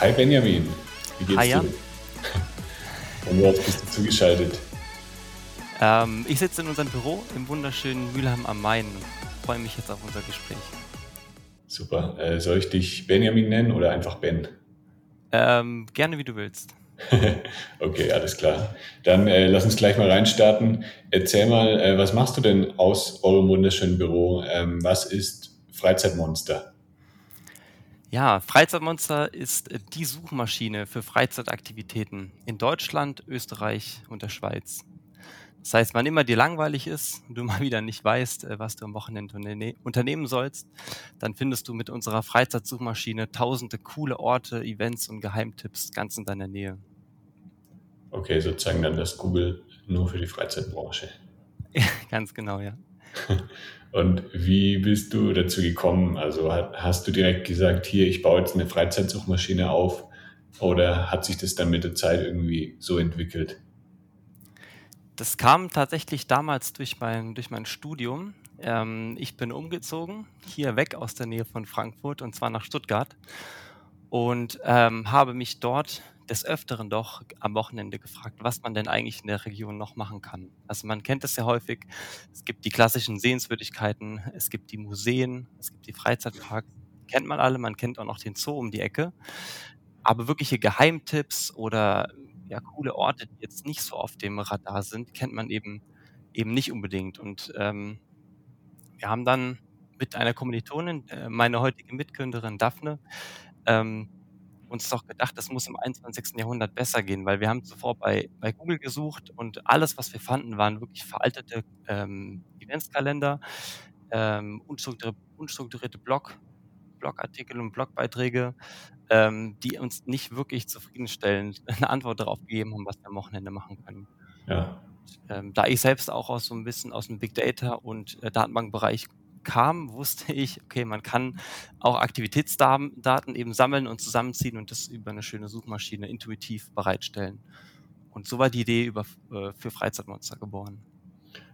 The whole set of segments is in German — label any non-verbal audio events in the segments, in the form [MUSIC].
Hi Benjamin, wie geht's Hi, dir? Von wo bist du zugeschaltet? Ähm, ich sitze in unserem Büro im wunderschönen Mülheim am Main und freue mich jetzt auf unser Gespräch. Super. Äh, soll ich dich Benjamin nennen oder einfach Ben? Ähm, gerne wie du willst. [LAUGHS] okay, alles klar. Dann äh, lass uns gleich mal reinstarten. Erzähl mal, äh, was machst du denn aus eurem wunderschönen Büro? Ähm, was ist Freizeitmonster? Ja, Freizeitmonster ist äh, die Suchmaschine für Freizeitaktivitäten in Deutschland, Österreich und der Schweiz. Das heißt, wann immer dir langweilig ist und [LAUGHS] du mal wieder nicht weißt, äh, was du am Wochenende unternehmen sollst, dann findest du mit unserer Freizeitsuchmaschine tausende coole Orte, Events und Geheimtipps ganz in deiner Nähe. Okay, sozusagen dann das Google nur für die Freizeitbranche. [LAUGHS] ganz genau, ja. [LAUGHS] Und wie bist du dazu gekommen? Also hast du direkt gesagt, hier, ich baue jetzt eine Freizeitsuchmaschine auf oder hat sich das dann mit der Zeit irgendwie so entwickelt? Das kam tatsächlich damals durch mein, durch mein Studium. Ähm, ich bin umgezogen, hier weg aus der Nähe von Frankfurt und zwar nach Stuttgart und ähm, habe mich dort des Öfteren doch am Wochenende gefragt, was man denn eigentlich in der Region noch machen kann. Also man kennt es ja häufig, es gibt die klassischen Sehenswürdigkeiten, es gibt die Museen, es gibt die Freizeitparks, kennt man alle, man kennt auch noch den Zoo um die Ecke. Aber wirkliche Geheimtipps oder ja, coole Orte, die jetzt nicht so auf dem Radar sind, kennt man eben eben nicht unbedingt. Und ähm, wir haben dann mit einer Kommilitonin, äh, meine heutige Mitgründerin Daphne, ähm, uns doch gedacht, das muss im 21. Jahrhundert besser gehen, weil wir haben zuvor bei, bei Google gesucht und alles, was wir fanden, waren wirklich veraltete ähm, Eventskalender, ähm, unstrukturierte, unstrukturierte Blog, Blogartikel und Blogbeiträge, ähm, die uns nicht wirklich zufriedenstellend [LAUGHS] eine Antwort darauf gegeben haben, was wir am Wochenende machen können. Ja. Ähm, da ich selbst auch aus so ein bisschen aus dem Big Data und äh, Datenbankbereich kam, wusste ich, okay, man kann auch Aktivitätsdaten eben sammeln und zusammenziehen und das über eine schöne Suchmaschine intuitiv bereitstellen. Und so war die Idee über, äh, für Freizeitmonster geboren.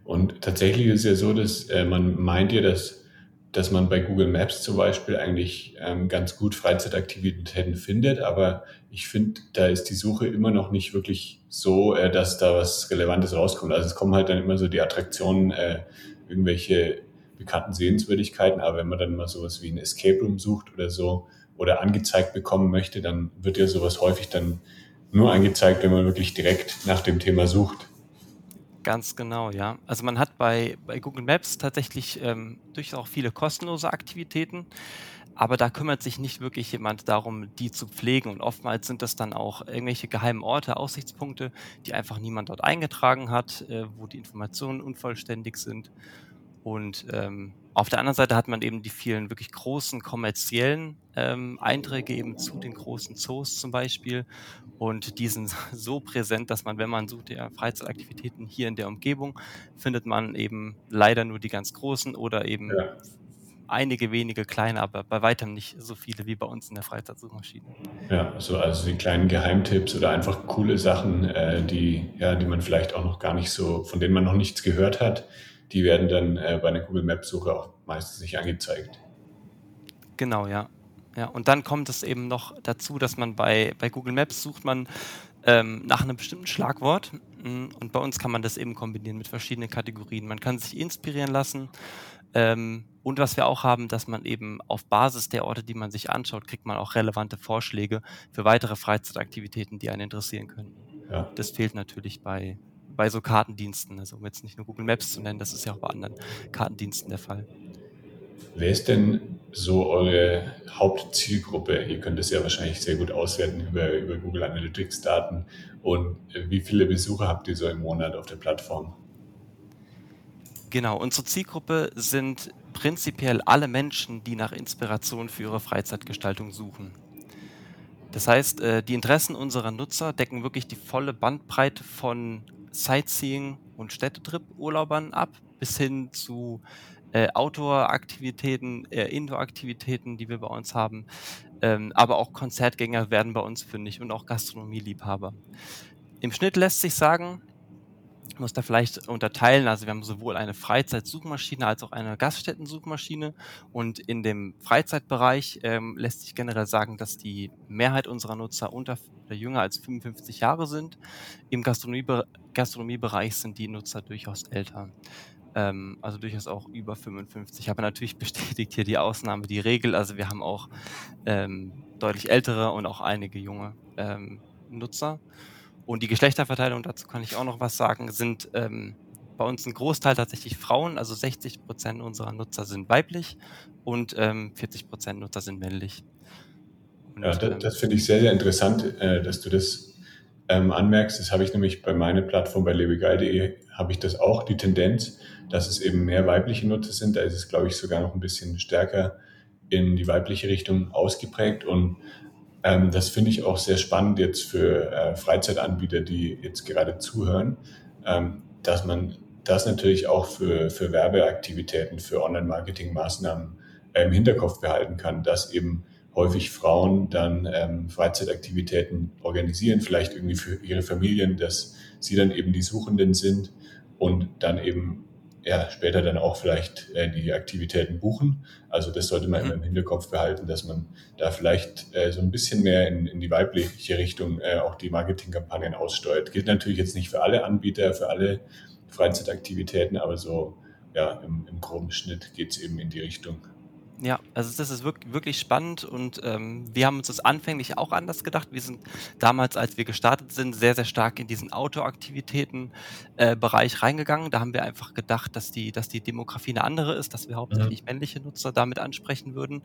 Und tatsächlich ist es ja so, dass äh, man meint ja, dass, dass man bei Google Maps zum Beispiel eigentlich ähm, ganz gut Freizeitaktivitäten findet, aber ich finde, da ist die Suche immer noch nicht wirklich so, äh, dass da was Relevantes rauskommt. Also es kommen halt dann immer so die Attraktionen, äh, irgendwelche bekannten Sehenswürdigkeiten, aber wenn man dann mal sowas wie ein Escape Room sucht oder so oder angezeigt bekommen möchte, dann wird ja sowas häufig dann nur angezeigt, wenn man wirklich direkt nach dem Thema sucht. Ganz genau, ja. Also man hat bei, bei Google Maps tatsächlich ähm, durchaus viele kostenlose Aktivitäten, aber da kümmert sich nicht wirklich jemand darum, die zu pflegen. Und oftmals sind das dann auch irgendwelche geheimen Orte, Aussichtspunkte, die einfach niemand dort eingetragen hat, äh, wo die Informationen unvollständig sind. Und ähm, auf der anderen Seite hat man eben die vielen wirklich großen kommerziellen ähm, Einträge eben zu den großen Zoos zum Beispiel. Und die sind [LAUGHS] so präsent, dass man, wenn man sucht, ja, Freizeitaktivitäten hier in der Umgebung, findet man eben leider nur die ganz großen oder eben ja. einige wenige kleine, aber bei weitem nicht so viele wie bei uns in der Freizeitsuchmaschine. Ja, also, also die kleinen Geheimtipps oder einfach coole Sachen, äh, die, ja, die man vielleicht auch noch gar nicht so, von denen man noch nichts gehört hat die werden dann äh, bei einer Google Maps Suche auch meistens nicht angezeigt. Genau, ja. Ja, und dann kommt es eben noch dazu, dass man bei, bei Google Maps sucht man ähm, nach einem bestimmten Schlagwort mm, und bei uns kann man das eben kombinieren mit verschiedenen Kategorien. Man kann sich inspirieren lassen ähm, und was wir auch haben, dass man eben auf Basis der Orte, die man sich anschaut, kriegt man auch relevante Vorschläge für weitere Freizeitaktivitäten, die einen interessieren können. Ja. Das fehlt natürlich bei, bei so Kartendiensten, also um jetzt nicht nur Google Maps zu nennen, das ist ja auch bei anderen Kartendiensten der Fall. wer ist denn so eure Hauptzielgruppe? Ihr könnt es ja wahrscheinlich sehr gut auswerten über, über Google Analytics Daten. Und wie viele Besucher habt ihr so im Monat auf der Plattform? Genau, unsere Zielgruppe sind prinzipiell alle Menschen, die nach Inspiration für ihre Freizeitgestaltung suchen. Das heißt, äh, die Interessen unserer Nutzer decken wirklich die volle Bandbreite von Sightseeing und Städtetrip-Urlaubern ab, bis hin zu äh, Outdoor-Aktivitäten, äh, Indoor-Aktivitäten, die wir bei uns haben. Ähm, aber auch Konzertgänger werden bei uns fündig und auch Gastronomieliebhaber. Im Schnitt lässt sich sagen, muss da vielleicht unterteilen. Also wir haben sowohl eine Freizeitsuchmaschine als auch eine Gaststättensuchmaschine. Und in dem Freizeitbereich ähm, lässt sich generell sagen, dass die Mehrheit unserer Nutzer unter oder jünger als 55 Jahre sind. Im Gastronomie Gastronomiebereich sind die Nutzer durchaus älter. Ähm, also durchaus auch über 55. Aber natürlich [LAUGHS] bestätigt hier die Ausnahme die Regel. Also wir haben auch ähm, deutlich ältere und auch einige junge ähm, Nutzer. Und die Geschlechterverteilung, dazu kann ich auch noch was sagen, sind ähm, bei uns ein Großteil tatsächlich Frauen, also 60 Prozent unserer Nutzer sind weiblich und ähm, 40 Prozent Nutzer sind männlich. Und, ja, das, ähm, das finde ich sehr, sehr interessant, äh, dass du das ähm, anmerkst. Das habe ich nämlich bei meiner Plattform bei lebegeil.de habe ich das auch, die Tendenz, dass es eben mehr weibliche Nutzer sind. Da ist es, glaube ich, sogar noch ein bisschen stärker in die weibliche Richtung ausgeprägt und ähm, das finde ich auch sehr spannend jetzt für äh, Freizeitanbieter, die jetzt gerade zuhören, ähm, dass man das natürlich auch für, für Werbeaktivitäten, für Online-Marketing-Maßnahmen äh, im Hinterkopf behalten kann, dass eben häufig Frauen dann ähm, Freizeitaktivitäten organisieren, vielleicht irgendwie für ihre Familien, dass sie dann eben die Suchenden sind und dann eben ja, später dann auch vielleicht äh, die Aktivitäten buchen. Also das sollte man mhm. immer im Hinterkopf behalten, dass man da vielleicht äh, so ein bisschen mehr in, in die weibliche Richtung äh, auch die Marketingkampagnen aussteuert. Gilt natürlich jetzt nicht für alle Anbieter, für alle Freizeitaktivitäten, aber so ja, im, im groben Schnitt geht es eben in die Richtung. Ja, also das ist wirklich spannend und ähm, wir haben uns das anfänglich auch anders gedacht. Wir sind damals, als wir gestartet sind, sehr, sehr stark in diesen Outdoor-Aktivitäten-Bereich äh, reingegangen. Da haben wir einfach gedacht, dass die, dass die Demografie eine andere ist, dass wir hauptsächlich mhm. männliche Nutzer damit ansprechen würden.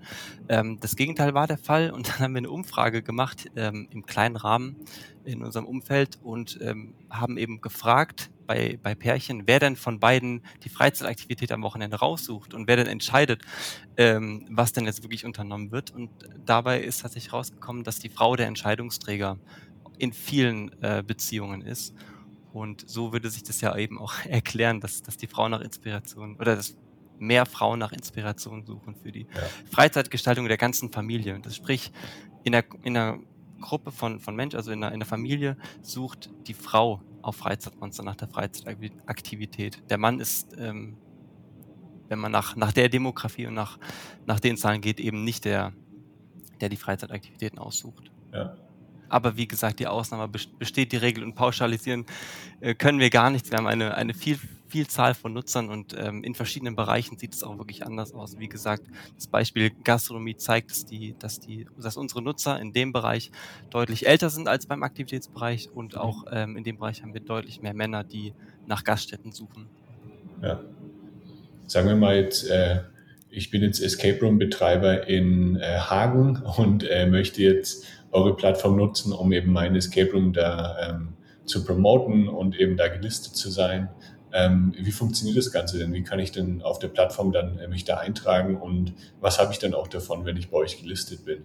Ähm, das Gegenteil war der Fall und [LAUGHS] dann haben wir eine Umfrage gemacht ähm, im kleinen Rahmen in unserem Umfeld und ähm, haben eben gefragt, bei, bei Pärchen, wer denn von beiden die Freizeitaktivität am Wochenende raussucht und wer denn entscheidet, ähm, was denn jetzt wirklich unternommen wird. Und dabei ist tatsächlich rausgekommen, dass die Frau der Entscheidungsträger in vielen äh, Beziehungen ist. Und so würde sich das ja eben auch [LAUGHS] erklären, dass, dass die Frau nach Inspiration oder dass mehr Frauen nach Inspiration suchen für die ja. Freizeitgestaltung der ganzen Familie. Das sprich, in der, in der Gruppe von, von Menschen, also in der, in der Familie, sucht die Frau auf Freizeitmonster nach der Freizeitaktivität. Der Mann ist, ähm, wenn man nach, nach der Demografie und nach, nach den Zahlen geht, eben nicht der, der die Freizeitaktivitäten aussucht. Ja. Aber wie gesagt, die Ausnahme besteht die Regel und pauschalisieren äh, können wir gar nichts. Wir haben eine, eine viel, Vielzahl von Nutzern und ähm, in verschiedenen Bereichen sieht es auch wirklich anders aus. Wie gesagt, das Beispiel Gastronomie zeigt, dass, die, dass, die, dass unsere Nutzer in dem Bereich deutlich älter sind als beim Aktivitätsbereich und auch ähm, in dem Bereich haben wir deutlich mehr Männer, die nach Gaststätten suchen. Ja. Sagen wir mal jetzt, äh, ich bin jetzt Escape Room Betreiber in äh, Hagen und äh, möchte jetzt eure Plattform nutzen, um eben mein Escape Room da ähm, zu promoten und eben da gelistet zu sein. Ähm, wie funktioniert das Ganze denn? Wie kann ich denn auf der Plattform dann äh, mich da eintragen und was habe ich dann auch davon, wenn ich bei euch gelistet bin?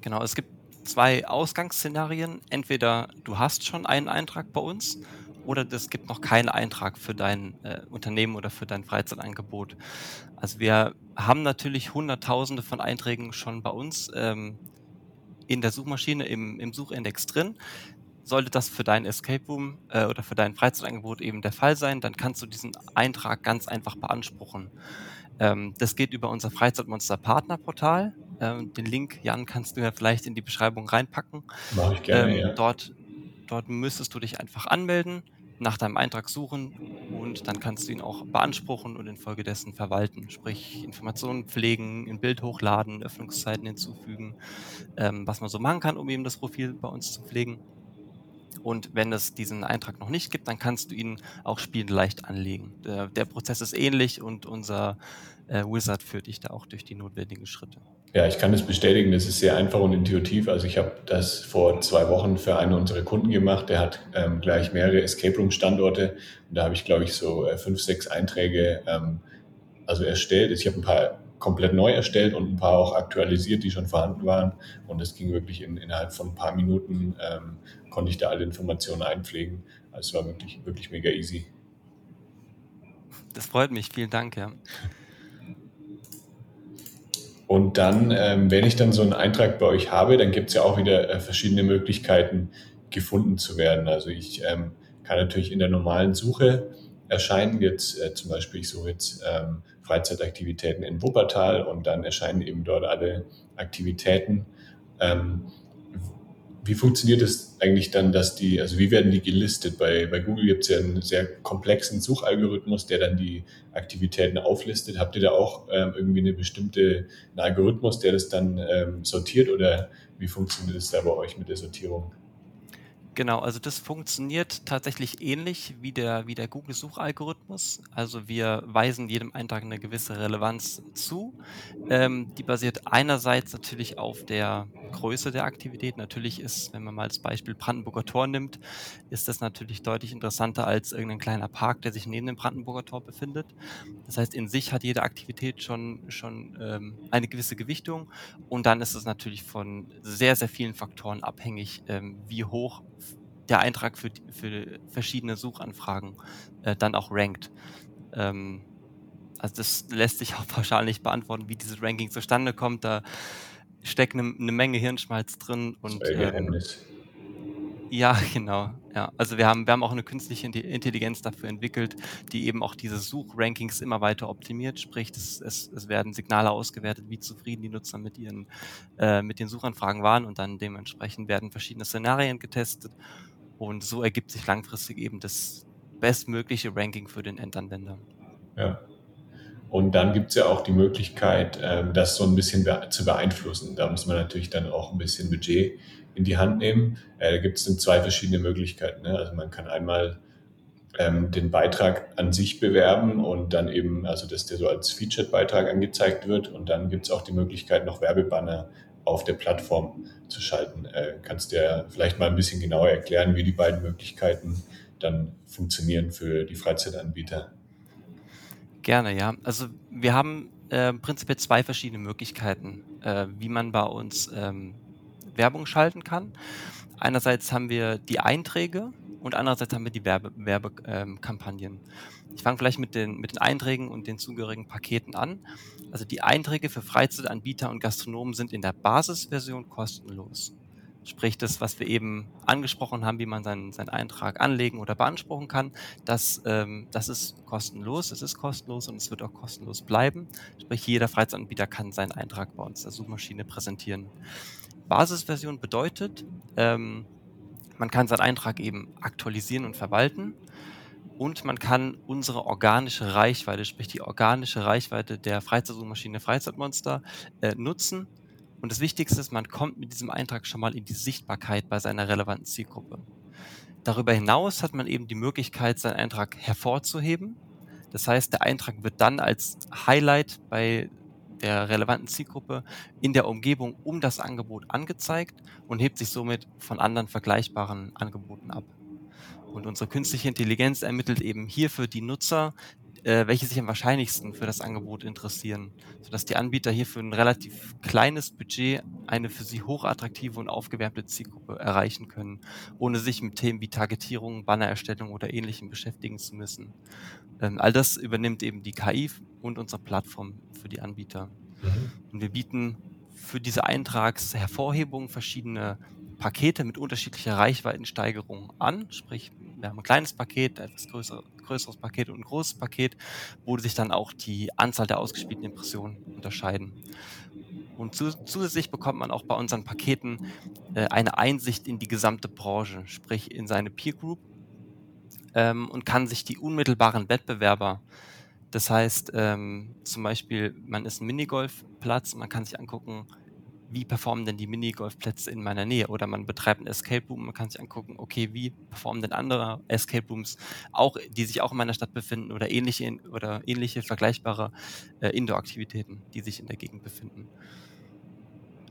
Genau, es gibt zwei Ausgangsszenarien. Entweder du hast schon einen Eintrag bei uns oder es gibt noch keinen Eintrag für dein äh, Unternehmen oder für dein Freizeitangebot. Also wir haben natürlich Hunderttausende von Einträgen schon bei uns ähm, in der Suchmaschine im, im Suchindex drin. Sollte das für dein Escape Room äh, oder für dein Freizeitangebot eben der Fall sein, dann kannst du diesen Eintrag ganz einfach beanspruchen. Ähm, das geht über unser Freizeitmonster Partnerportal. Ähm, den Link, Jan, kannst du ja vielleicht in die Beschreibung reinpacken. Mache ich gerne, ähm, ja. Dort, dort müsstest du dich einfach anmelden, nach deinem Eintrag suchen und dann kannst du ihn auch beanspruchen und infolgedessen verwalten. Sprich, Informationen pflegen, ein Bild hochladen, Öffnungszeiten hinzufügen, ähm, was man so machen kann, um eben das Profil bei uns zu pflegen. Und wenn es diesen Eintrag noch nicht gibt, dann kannst du ihn auch spielend anlegen. Der, der Prozess ist ähnlich und unser äh, Wizard führt dich da auch durch die notwendigen Schritte. Ja, ich kann das bestätigen. Das ist sehr einfach und intuitiv. Also ich habe das vor zwei Wochen für einen unserer Kunden gemacht. Der hat ähm, gleich mehrere Escape Room Standorte und da habe ich, glaube ich, so äh, fünf, sechs Einträge ähm, also erstellt. Ich habe ein paar komplett neu erstellt und ein paar auch aktualisiert, die schon vorhanden waren. Und das ging wirklich in, innerhalb von ein paar Minuten, ähm, konnte ich da alle Informationen einpflegen. Also es war wirklich, wirklich mega easy. Das freut mich, vielen Dank, ja. Und dann, ähm, wenn ich dann so einen Eintrag bei euch habe, dann gibt es ja auch wieder äh, verschiedene Möglichkeiten, gefunden zu werden. Also ich ähm, kann natürlich in der normalen Suche erscheinen, jetzt äh, zum Beispiel, suche jetzt ähm, Freizeitaktivitäten in Wuppertal und dann erscheinen eben dort alle Aktivitäten. Ähm, wie funktioniert es eigentlich dann, dass die, also wie werden die gelistet? Bei, bei Google gibt es ja einen sehr komplexen Suchalgorithmus, der dann die Aktivitäten auflistet. Habt ihr da auch ähm, irgendwie eine bestimmte, einen Algorithmus, der das dann ähm, sortiert oder wie funktioniert es da bei euch mit der Sortierung? Genau, also das funktioniert tatsächlich ähnlich wie der, wie der Google-Suchalgorithmus. Also wir weisen jedem Eintrag eine gewisse Relevanz zu. Ähm, die basiert einerseits natürlich auf der Größe der Aktivität. Natürlich ist, wenn man mal als Beispiel Brandenburger Tor nimmt, ist das natürlich deutlich interessanter als irgendein kleiner Park, der sich neben dem Brandenburger Tor befindet. Das heißt, in sich hat jede Aktivität schon, schon ähm, eine gewisse Gewichtung und dann ist es natürlich von sehr, sehr vielen Faktoren abhängig, ähm, wie hoch der Eintrag für, für verschiedene Suchanfragen äh, dann auch rankt. Ähm, also das lässt sich auch [LAUGHS] wahrscheinlich beantworten, wie dieses Ranking zustande kommt. Da steckt eine, eine Menge Hirnschmalz drin und ähm, ja, [LAUGHS] genau. Ja, also wir haben, wir haben auch eine künstliche Intelligenz dafür entwickelt, die eben auch diese Suchrankings immer weiter optimiert. Sprich, es, es, es werden Signale ausgewertet, wie zufrieden die Nutzer mit ihren äh, mit den Suchanfragen waren und dann dementsprechend werden verschiedene Szenarien getestet und so ergibt sich langfristig eben das bestmögliche Ranking für den Endanwender. Ja. Und dann gibt es ja auch die Möglichkeit, ähm, das so ein bisschen zu beeinflussen. Da muss man natürlich dann auch ein bisschen Budget in die Hand nehmen. Äh, da gibt es zwei verschiedene Möglichkeiten. Ne? Also man kann einmal ähm, den Beitrag an sich bewerben und dann eben, also dass der so als Featured-Beitrag angezeigt wird. Und dann gibt es auch die Möglichkeit, noch Werbebanner auf der Plattform zu schalten. Äh, kannst du ja vielleicht mal ein bisschen genauer erklären, wie die beiden Möglichkeiten dann funktionieren für die Freizeitanbieter? Gerne, ja. Also wir haben äh, prinzipiell zwei verschiedene Möglichkeiten, äh, wie man bei uns ähm, Werbung schalten kann. Einerseits haben wir die Einträge und andererseits haben wir die Werbekampagnen. Werbe, ähm, ich fange vielleicht mit den, mit den Einträgen und den zugehörigen Paketen an. Also die Einträge für Freizeitanbieter und Gastronomen sind in der Basisversion kostenlos. Sprich, das, was wir eben angesprochen haben, wie man seinen, seinen Eintrag anlegen oder beanspruchen kann, das, ähm, das ist kostenlos, es ist kostenlos und es wird auch kostenlos bleiben. Sprich, jeder Freizeitanbieter kann seinen Eintrag bei uns der Suchmaschine präsentieren. Basisversion bedeutet, ähm, man kann seinen Eintrag eben aktualisieren und verwalten und man kann unsere organische Reichweite, sprich die organische Reichweite der Freizeitsuchmaschine Freizeitmonster, äh, nutzen. Und das Wichtigste ist, man kommt mit diesem Eintrag schon mal in die Sichtbarkeit bei seiner relevanten Zielgruppe. Darüber hinaus hat man eben die Möglichkeit, seinen Eintrag hervorzuheben. Das heißt, der Eintrag wird dann als Highlight bei der relevanten Zielgruppe in der Umgebung um das Angebot angezeigt und hebt sich somit von anderen vergleichbaren Angeboten ab. Und unsere künstliche Intelligenz ermittelt eben hierfür die Nutzer, äh, welche sich am wahrscheinlichsten für das Angebot interessieren, sodass die Anbieter hier für ein relativ kleines Budget eine für sie hochattraktive und aufgewärmte Zielgruppe erreichen können, ohne sich mit Themen wie Targetierung, Bannererstellung oder ähnlichem beschäftigen zu müssen. Ähm, all das übernimmt eben die KI und unsere Plattform für die Anbieter. Mhm. Und wir bieten für diese Eintragshervorhebung verschiedene Pakete mit unterschiedlicher Reichweitensteigerung an. Sprich, wir haben ein kleines Paket, ein etwas größer, größeres Paket und ein großes Paket, wo sich dann auch die Anzahl der ausgespielten Impressionen unterscheiden. Und zu, zusätzlich bekommt man auch bei unseren Paketen äh, eine Einsicht in die gesamte Branche, sprich in seine Peer Group ähm, und kann sich die unmittelbaren Wettbewerber das heißt, ähm, zum Beispiel, man ist ein Minigolfplatz, man kann sich angucken, wie performen denn die Minigolfplätze in meiner Nähe? Oder man betreibt einen Escape Room, man kann sich angucken, okay, wie performen denn andere Escape Rooms, auch, die sich auch in meiner Stadt befinden oder ähnliche oder ähnliche vergleichbare äh, Indoor-Aktivitäten, die sich in der Gegend befinden.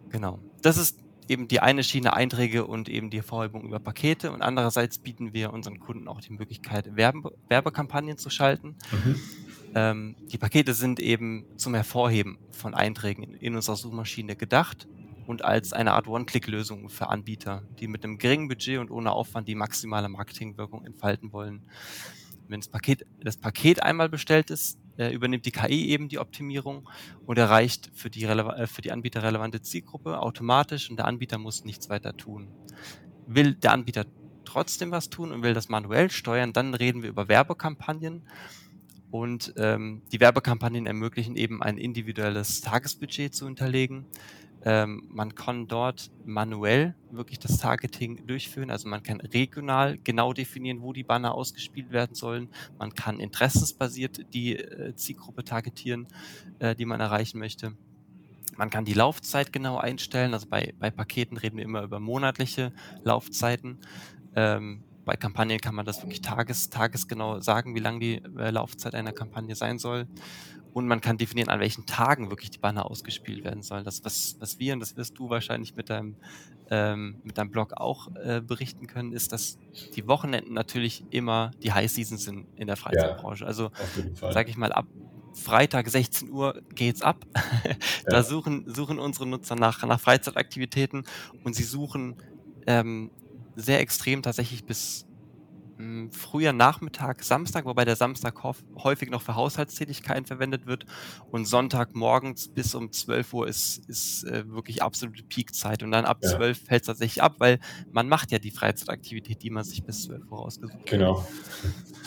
Genau. Das ist eben die eine Schiene Einträge und eben die Hervorhebung über Pakete und andererseits bieten wir unseren Kunden auch die Möglichkeit, Werbe Werbekampagnen zu schalten. Mhm. Ähm, die Pakete sind eben zum Hervorheben von Einträgen in, in unserer Suchmaschine gedacht und als eine Art One-Click-Lösung für Anbieter, die mit einem geringen Budget und ohne Aufwand die maximale Marketingwirkung entfalten wollen. Wenn das Paket, das Paket einmal bestellt ist, äh, übernimmt die KI eben die Optimierung und erreicht für die, äh, für die Anbieter relevante Zielgruppe automatisch und der Anbieter muss nichts weiter tun. Will der Anbieter trotzdem was tun und will das manuell steuern, dann reden wir über Werbekampagnen und ähm, die Werbekampagnen ermöglichen eben ein individuelles Tagesbudget zu hinterlegen. Ähm, man kann dort manuell wirklich das Targeting durchführen. Also man kann regional genau definieren, wo die Banner ausgespielt werden sollen. Man kann interessensbasiert die äh, Zielgruppe targetieren, äh, die man erreichen möchte. Man kann die Laufzeit genau einstellen. Also bei, bei Paketen reden wir immer über monatliche Laufzeiten. Ähm, bei Kampagnen kann man das wirklich tages, tagesgenau sagen, wie lang die äh, Laufzeit einer Kampagne sein soll. Und man kann definieren, an welchen Tagen wirklich die Banner ausgespielt werden sollen. Das, was, was wir, und das wirst du wahrscheinlich mit deinem, ähm, mit deinem Blog auch äh, berichten können, ist, dass die Wochenenden natürlich immer die High Season sind in der Freizeitbranche. Ja, also, sage ich mal, ab Freitag 16 Uhr geht's ab. [LAUGHS] da ja. suchen, suchen unsere Nutzer nach, nach Freizeitaktivitäten und sie suchen ähm, sehr extrem tatsächlich bis mh, hm, früher Nachmittag, Samstag, wobei der Samstag häufig noch für Haushaltstätigkeiten verwendet wird und Sonntag morgens bis um 12 Uhr ist, ist äh, wirklich absolute Peakzeit und dann ab ja. 12 fällt es tatsächlich ab, weil man macht ja die Freizeitaktivität, die man sich bis 12 Uhr rausgesucht hat. Genau.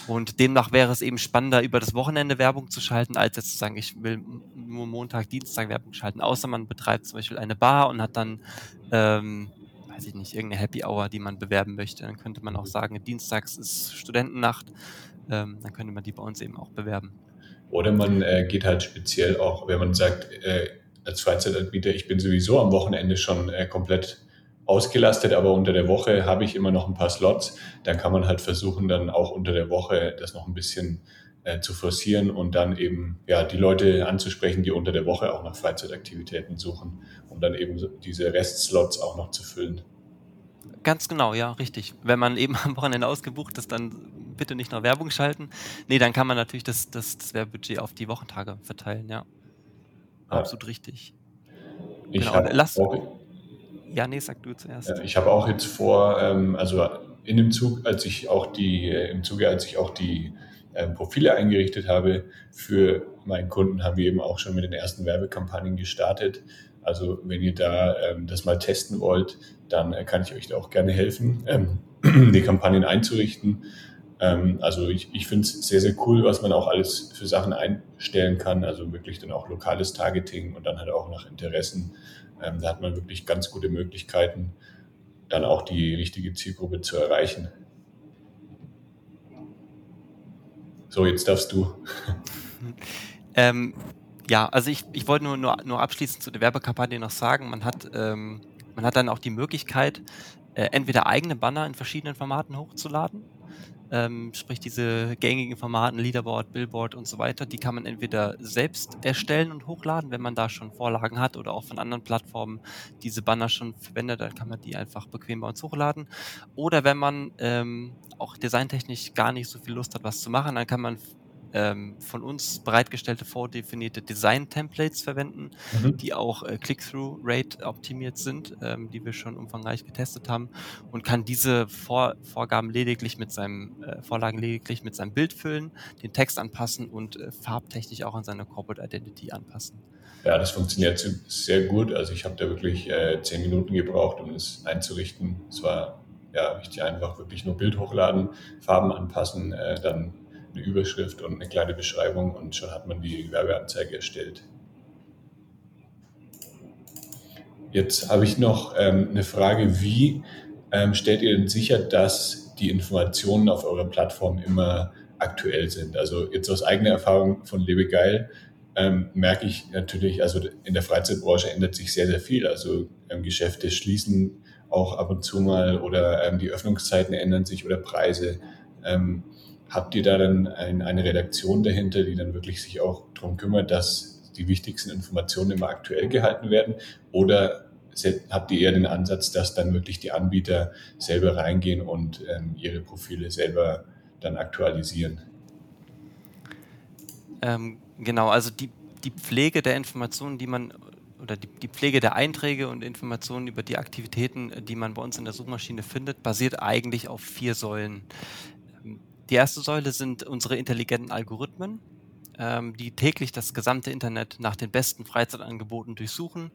Und demnach wäre es eben spannender, über das Wochenende Werbung zu schalten, als jetzt zu sagen, ich will nur Montag, Dienstag Werbung schalten, außer man betreibt zum Beispiel eine Bar und hat dann ähm, weiß ich nicht, irgendeine Happy Hour, die man bewerben möchte. Dann könnte man auch sagen, dienstags ist Studentennacht. Ähm, dann könnte man die bei uns eben auch bewerben. Oder man äh, geht halt speziell auch, wenn man sagt, äh, als Freizeitanbieter, ich bin sowieso am Wochenende schon äh, komplett ausgelastet, aber unter der Woche habe ich immer noch ein paar Slots, dann kann man halt versuchen, dann auch unter der Woche das noch ein bisschen äh, zu forcieren und dann eben ja die Leute anzusprechen, die unter der Woche auch nach Freizeitaktivitäten suchen, um dann eben diese Restslots auch noch zu füllen. Ganz genau, ja, richtig. Wenn man eben [LAUGHS] am Wochenende ausgebucht ist, dann bitte nicht noch Werbung schalten. Nee, dann kann man natürlich das, das, das Werbebudget auf die Wochentage verteilen, ja. ja. Absolut richtig. Ich genau. Lass, auch, ja, nee, sag du zuerst. Ich habe auch jetzt vor, ähm, also in dem Zug, als ich auch die, äh, im Zuge, als ich auch die ähm, Profile eingerichtet habe für meinen Kunden, haben wir eben auch schon mit den ersten Werbekampagnen gestartet. Also wenn ihr da ähm, das mal testen wollt, dann äh, kann ich euch da auch gerne helfen, ähm, [CLEARS THROAT] die Kampagnen einzurichten. Ähm, also ich, ich finde es sehr, sehr cool, was man auch alles für Sachen einstellen kann. Also wirklich dann auch lokales Targeting und dann halt auch nach Interessen. Ähm, da hat man wirklich ganz gute Möglichkeiten, dann auch die richtige Zielgruppe zu erreichen. So, jetzt darfst du. [LAUGHS] ähm, ja, also ich, ich wollte nur, nur, nur abschließend zu der Werbekampagne noch sagen, man hat, ähm, man hat dann auch die Möglichkeit, äh, entweder eigene Banner in verschiedenen Formaten hochzuladen ähm, sprich diese gängigen Formaten, Leaderboard, Billboard und so weiter, die kann man entweder selbst erstellen und hochladen, wenn man da schon Vorlagen hat oder auch von anderen Plattformen diese Banner schon verwendet, dann kann man die einfach bequem bei uns hochladen. Oder wenn man ähm, auch designtechnisch gar nicht so viel Lust hat, was zu machen, dann kann man ähm, von uns bereitgestellte vordefinierte Design-Templates verwenden, mhm. die auch äh, Click-Through-Rate optimiert sind, ähm, die wir schon umfangreich getestet haben und kann diese Vor Vorgaben lediglich mit seinem äh, Vorlagen lediglich mit seinem Bild füllen, den Text anpassen und äh, farbtechnisch auch an seine Corporate Identity anpassen. Ja, das funktioniert sehr gut. Also ich habe da wirklich äh, zehn Minuten gebraucht, um es einzurichten. Es war ja richtig einfach, wirklich nur Bild hochladen, Farben anpassen, äh, dann eine Überschrift und eine kleine Beschreibung und schon hat man die Werbeanzeige erstellt. Jetzt habe ich noch ähm, eine Frage, wie ähm, stellt ihr denn sicher, dass die Informationen auf eurer Plattform immer aktuell sind? Also jetzt aus eigener Erfahrung von Lebegeil, ähm, merke ich natürlich, also in der Freizeitbranche ändert sich sehr, sehr viel. Also ähm, Geschäfte schließen auch ab und zu mal oder ähm, die Öffnungszeiten ändern sich oder Preise. Habt ihr da dann ein, eine Redaktion dahinter, die dann wirklich sich auch darum kümmert, dass die wichtigsten Informationen immer aktuell gehalten werden? Oder habt ihr eher den Ansatz, dass dann wirklich die Anbieter selber reingehen und ähm, ihre Profile selber dann aktualisieren? Ähm, genau, also die, die Pflege der Informationen, die man oder die, die, Pflege der Einträge und Informationen über die Aktivitäten, die man bei uns in der Suchmaschine findet, basiert eigentlich auf vier Säulen. Die erste Säule sind unsere intelligenten Algorithmen, ähm, die täglich das gesamte Internet nach den besten Freizeitangeboten durchsuchen,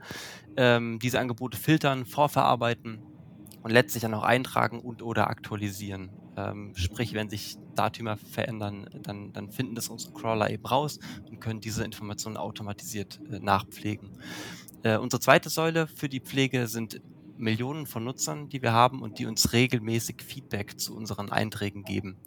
ähm, diese Angebote filtern, vorverarbeiten und letztlich dann auch eintragen und oder aktualisieren. Ähm, sprich, wenn sich Datümer verändern, dann, dann finden das unsere Crawler eben raus und können diese Informationen automatisiert äh, nachpflegen. Äh, unsere zweite Säule für die Pflege sind Millionen von Nutzern, die wir haben und die uns regelmäßig Feedback zu unseren Einträgen geben.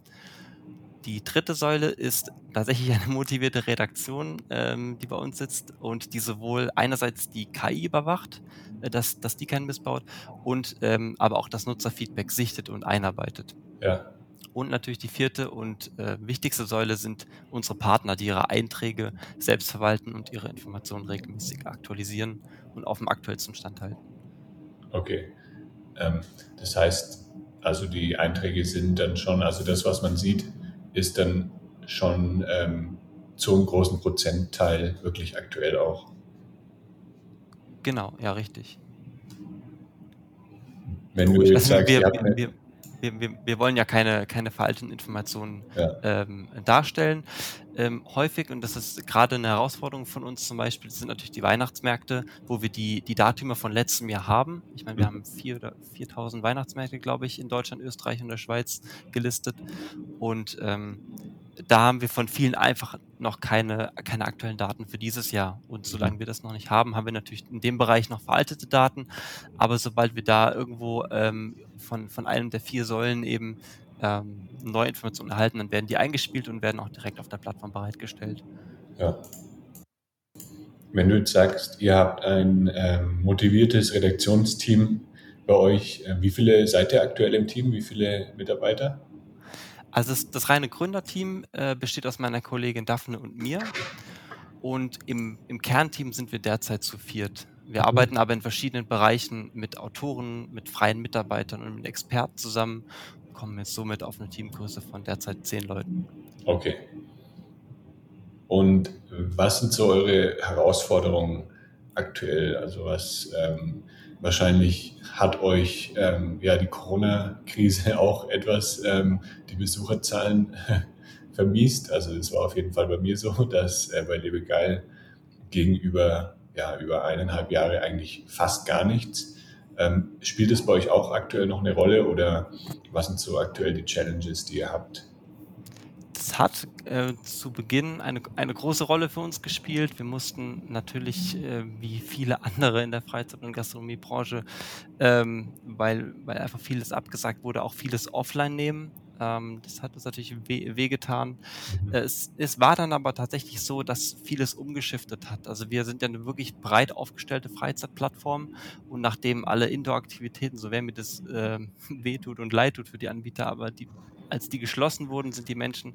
Die dritte Säule ist tatsächlich eine motivierte Redaktion, ähm, die bei uns sitzt und die sowohl einerseits die KI überwacht, äh, dass, dass die keinen missbaut, und ähm, aber auch das Nutzerfeedback sichtet und einarbeitet. Ja. Und natürlich die vierte und äh, wichtigste Säule sind unsere Partner, die ihre Einträge selbst verwalten und ihre Informationen regelmäßig aktualisieren und auf dem aktuellsten Stand halten. Okay. Ähm, das heißt, also die Einträge sind dann schon, also das, was man sieht, ist dann schon ähm, zu einem großen Prozentteil wirklich aktuell auch. Genau, ja, richtig. Wenn du jetzt also sagst, wir, wir, wir, wir wollen ja keine, keine veralteten Informationen ja. ähm, darstellen. Ähm, häufig, und das ist gerade eine Herausforderung von uns zum Beispiel, sind natürlich die Weihnachtsmärkte, wo wir die, die Datümer von letztem Jahr haben. Ich meine, wir mhm. haben vier oder 4000 Weihnachtsmärkte, glaube ich, in Deutschland, Österreich und der Schweiz gelistet. Und ähm, da haben wir von vielen einfach noch keine, keine aktuellen Daten für dieses Jahr. Und mhm. solange wir das noch nicht haben, haben wir natürlich in dem Bereich noch veraltete Daten. Aber sobald wir da irgendwo ähm, von, von einem der vier Säulen eben ähm, neue Informationen erhalten, dann werden die eingespielt und werden auch direkt auf der Plattform bereitgestellt. Ja. Wenn du jetzt sagst, ihr habt ein ähm, motiviertes Redaktionsteam bei euch, äh, wie viele seid ihr aktuell im Team? Wie viele Mitarbeiter? Also das, das reine Gründerteam äh, besteht aus meiner Kollegin Daphne und mir. Und im, im Kernteam sind wir derzeit zu viert. Wir mhm. arbeiten aber in verschiedenen Bereichen mit Autoren, mit freien Mitarbeitern und mit Experten zusammen kommen jetzt somit auf eine Teamgröße von derzeit zehn Leuten. Okay. Und was sind so eure Herausforderungen aktuell? Also was ähm, Wahrscheinlich hat euch ähm, ja die Corona-Krise [LAUGHS] auch etwas ähm, die Besucherzahlen [LAUGHS] vermiest. Also es war auf jeden Fall bei mir so, [LAUGHS] dass äh, bei Lebegeil gegenüber ja, über eineinhalb Jahre eigentlich fast gar nichts. Ähm, spielt es bei euch auch aktuell noch eine Rolle oder was sind so aktuell die Challenges, die ihr habt? es hat äh, zu Beginn eine, eine große Rolle für uns gespielt. Wir mussten natürlich, äh, wie viele andere in der Freizeit- und Gastronomiebranche, ähm, weil, weil einfach vieles abgesagt wurde, auch vieles offline nehmen. Ähm, das hat uns natürlich weh, wehgetan. Mhm. Äh, es, es war dann aber tatsächlich so, dass vieles umgeschiftet hat. Also wir sind ja eine wirklich breit aufgestellte Freizeitplattform und nachdem alle Indoor-Aktivitäten, so wer mir das äh, [LAUGHS] wehtut und leid tut für die Anbieter, aber die als die geschlossen wurden, sind die Menschen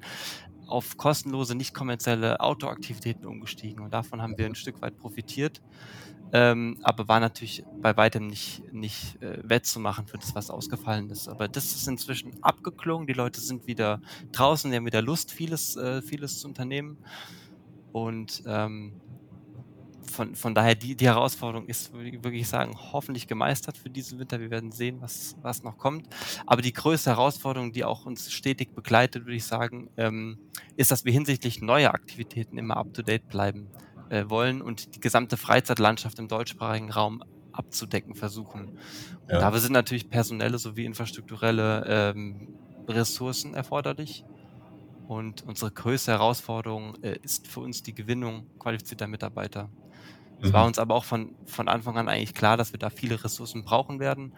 auf kostenlose, nicht kommerzielle Outdoor-Aktivitäten umgestiegen und davon haben wir ein Stück weit profitiert. Ähm, aber war natürlich bei weitem nicht, nicht äh, wettzumachen für das, was ausgefallen ist. Aber das ist inzwischen abgeklungen. Die Leute sind wieder draußen, die haben wieder Lust, vieles, äh, vieles zu unternehmen. Und ähm, von, von daher, die, die Herausforderung ist, würde ich wirklich sagen, hoffentlich gemeistert für diesen Winter. Wir werden sehen, was, was noch kommt. Aber die größte Herausforderung, die auch uns stetig begleitet, würde ich sagen, ähm, ist, dass wir hinsichtlich neuer Aktivitäten immer up-to-date bleiben äh, wollen und die gesamte Freizeitlandschaft im deutschsprachigen Raum abzudecken versuchen. Ja. dabei sind natürlich personelle sowie infrastrukturelle ähm, Ressourcen erforderlich. Und unsere größte Herausforderung äh, ist für uns die Gewinnung qualifizierter Mitarbeiter. Es mhm. war uns aber auch von, von Anfang an eigentlich klar, dass wir da viele Ressourcen brauchen werden.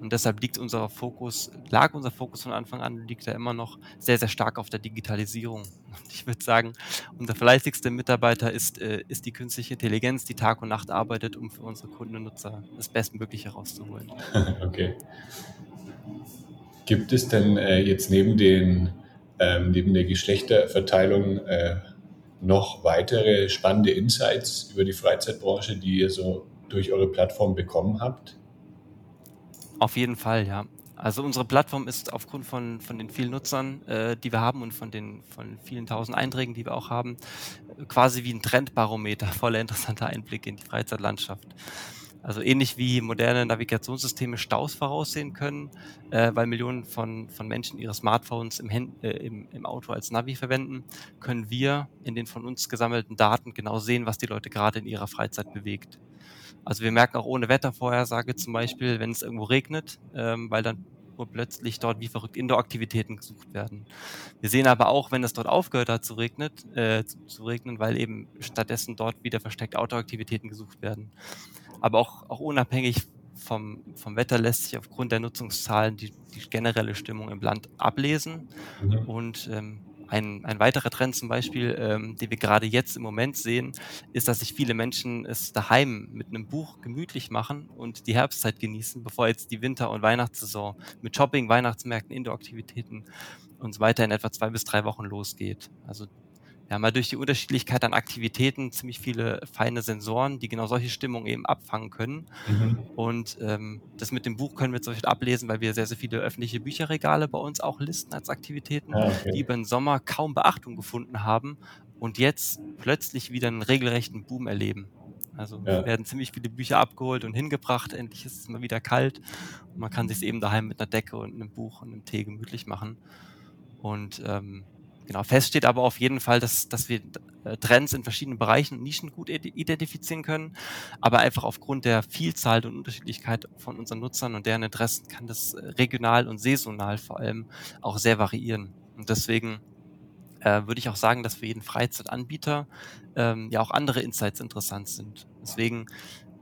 Und deshalb liegt unser Fokus, lag unser Fokus von Anfang an, liegt ja immer noch sehr, sehr stark auf der Digitalisierung. Und ich würde sagen, unser fleißigster Mitarbeiter ist, äh, ist die künstliche Intelligenz, die Tag und Nacht arbeitet, um für unsere Kunden und Nutzer das Bestmögliche herauszuholen. [LAUGHS] okay. Gibt es denn äh, jetzt neben den ähm, neben der Geschlechterverteilung äh, noch weitere spannende Insights über die Freizeitbranche, die ihr so durch eure Plattform bekommen habt? Auf jeden Fall, ja. Also unsere Plattform ist aufgrund von, von den vielen Nutzern, äh, die wir haben und von den von vielen tausend Einträgen, die wir auch haben, quasi wie ein Trendbarometer [LAUGHS] voller interessanter Einblicke in die Freizeitlandschaft. Also ähnlich wie moderne Navigationssysteme Staus voraussehen können, äh, weil Millionen von, von Menschen ihre Smartphones im, Hand, äh, im, im Auto als Navi verwenden, können wir in den von uns gesammelten Daten genau sehen, was die Leute gerade in ihrer Freizeit bewegt. Also wir merken auch ohne Wettervorhersage zum Beispiel, wenn es irgendwo regnet, ähm, weil dann plötzlich dort wie verrückt Indoor-Aktivitäten gesucht werden. Wir sehen aber auch, wenn es dort aufgehört hat zu, regnet, äh, zu, zu regnen, weil eben stattdessen dort wieder versteckt Outdoor-Aktivitäten gesucht werden. Aber auch, auch unabhängig vom, vom Wetter lässt sich aufgrund der Nutzungszahlen die, die generelle Stimmung im Land ablesen. Mhm. Und ähm, ein, ein weiterer Trend zum Beispiel, ähm, den wir gerade jetzt im Moment sehen, ist, dass sich viele Menschen es daheim mit einem Buch gemütlich machen und die Herbstzeit genießen, bevor jetzt die Winter- und Weihnachtssaison mit Shopping, Weihnachtsmärkten, Indoor-Aktivitäten und so weiter in etwa zwei bis drei Wochen losgeht. Also wir haben ja durch die Unterschiedlichkeit an Aktivitäten ziemlich viele feine Sensoren, die genau solche Stimmungen eben abfangen können. Mhm. Und ähm, das mit dem Buch können wir zum Beispiel ablesen, weil wir sehr, sehr viele öffentliche Bücherregale bei uns auch listen als Aktivitäten, ah, okay. die über den Sommer kaum Beachtung gefunden haben und jetzt plötzlich wieder einen regelrechten Boom erleben. Also ja. werden ziemlich viele Bücher abgeholt und hingebracht. Endlich ist es mal wieder kalt und man kann sich eben daheim mit einer Decke und einem Buch und einem Tee gemütlich machen. Und ähm, Genau, fest steht aber auf jeden Fall, dass, dass wir äh, Trends in verschiedenen Bereichen und Nischen gut identifizieren können. Aber einfach aufgrund der Vielzahl und Unterschiedlichkeit von unseren Nutzern und deren Interessen kann das äh, regional und saisonal vor allem auch sehr variieren. Und deswegen äh, würde ich auch sagen, dass für jeden Freizeitanbieter ähm, ja auch andere Insights interessant sind. Deswegen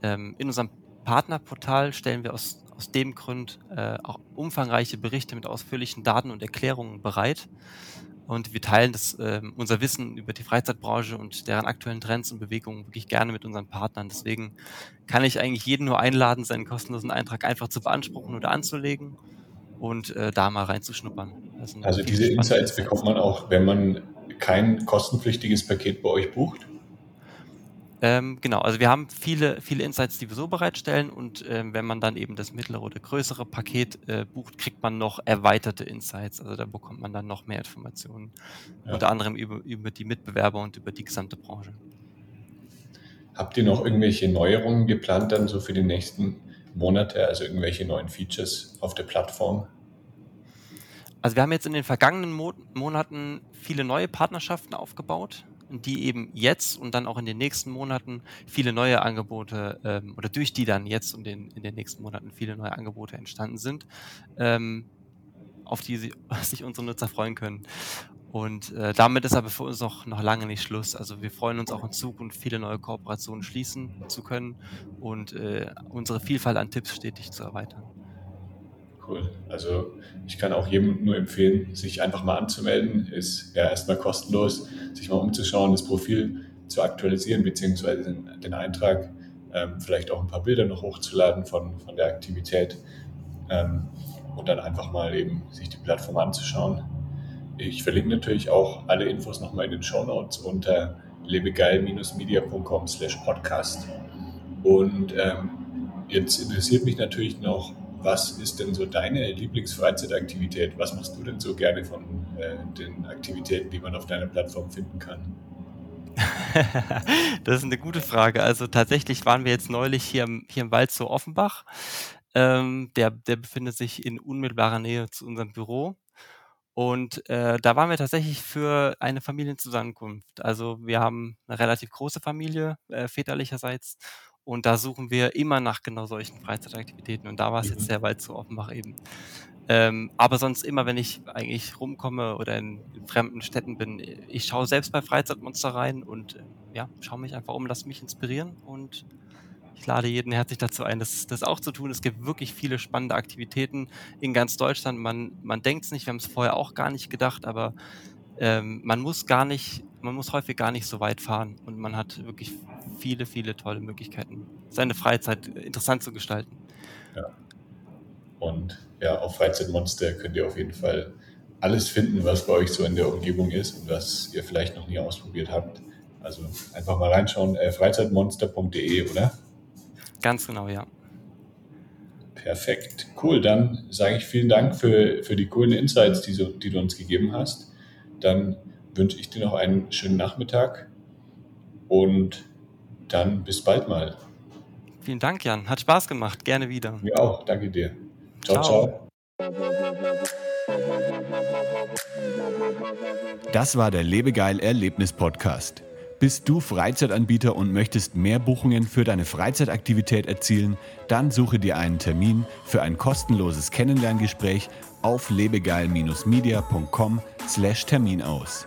ähm, in unserem Partnerportal stellen wir aus, aus dem Grund äh, auch umfangreiche Berichte mit ausführlichen Daten und Erklärungen bereit. Und wir teilen das, äh, unser Wissen über die Freizeitbranche und deren aktuellen Trends und Bewegungen wirklich gerne mit unseren Partnern. Deswegen kann ich eigentlich jeden nur einladen, seinen kostenlosen Eintrag einfach zu beanspruchen oder anzulegen und äh, da mal reinzuschnuppern. Also, also diese Insights bekommt man auch, wenn man kein kostenpflichtiges Paket bei euch bucht? Ähm, genau, also wir haben viele, viele Insights, die wir so bereitstellen und ähm, wenn man dann eben das mittlere oder größere Paket äh, bucht, kriegt man noch erweiterte Insights. Also da bekommt man dann noch mehr Informationen, ja. unter anderem über, über die Mitbewerber und über die gesamte Branche. Habt ihr noch irgendwelche Neuerungen geplant dann so für die nächsten Monate, also irgendwelche neuen Features auf der Plattform? Also wir haben jetzt in den vergangenen Mo Monaten viele neue Partnerschaften aufgebaut die eben jetzt und dann auch in den nächsten Monaten viele neue Angebote ähm, oder durch die dann jetzt und in, in den nächsten Monaten viele neue Angebote entstanden sind, ähm, auf die sie, [LAUGHS] sich unsere Nutzer freuen können. Und äh, damit ist aber für uns noch, noch lange nicht Schluss. Also wir freuen uns auch in Zukunft viele neue Kooperationen schließen zu können und äh, unsere Vielfalt an Tipps stetig zu erweitern. Cool. Also ich kann auch jedem nur empfehlen, sich einfach mal anzumelden. Ist ja erstmal kostenlos, sich mal umzuschauen, das Profil zu aktualisieren, beziehungsweise den, den Eintrag, ähm, vielleicht auch ein paar Bilder noch hochzuladen von, von der Aktivität ähm, und dann einfach mal eben sich die Plattform anzuschauen. Ich verlinke natürlich auch alle Infos nochmal in den Show Notes unter lebegeil-media.com slash podcast. Und ähm, jetzt interessiert mich natürlich noch, was ist denn so deine Lieblingsfreizeitaktivität? Was machst du denn so gerne von äh, den Aktivitäten, die man auf deiner Plattform finden kann? [LAUGHS] das ist eine gute Frage. Also tatsächlich waren wir jetzt neulich hier im, hier im Wald zu Offenbach. Ähm, der, der befindet sich in unmittelbarer Nähe zu unserem Büro. Und äh, da waren wir tatsächlich für eine Familienzusammenkunft. Also wir haben eine relativ große Familie äh, väterlicherseits und da suchen wir immer nach genau solchen Freizeitaktivitäten. Und da war es mhm. jetzt sehr weit zu Offenbach eben. Ähm, aber sonst immer, wenn ich eigentlich rumkomme oder in, in fremden Städten bin, ich schaue selbst bei Freizeitmonster rein und äh, ja, schaue mich einfach um, lasse mich inspirieren und Ich lade jeden herzlich dazu ein, das, das auch zu tun. Es gibt wirklich viele spannende Aktivitäten in ganz Deutschland. Man, man denkt es nicht, wir haben es vorher auch gar nicht gedacht, aber ähm, man muss gar nicht, man muss häufig gar nicht so weit fahren und man hat wirklich viele, viele tolle Möglichkeiten, seine Freizeit interessant zu gestalten. Ja. Und ja, auf Freizeitmonster könnt ihr auf jeden Fall alles finden, was bei euch so in der Umgebung ist und was ihr vielleicht noch nie ausprobiert habt. Also einfach mal reinschauen, äh, freizeitmonster.de, oder? Ganz genau, ja. Perfekt. Cool. Dann sage ich vielen Dank für, für die coolen Insights, die, so, die du uns gegeben hast. Dann wünsche ich dir noch einen schönen Nachmittag und dann bis bald mal. Vielen Dank, Jan. Hat Spaß gemacht. Gerne wieder. Mir auch. Danke dir. ciao. ciao. ciao. Das war der Lebegeil Erlebnis Podcast. Bist du Freizeitanbieter und möchtest mehr Buchungen für deine Freizeitaktivität erzielen? Dann suche dir einen Termin für ein kostenloses Kennenlerngespräch auf lebegeil-media.com/termin aus.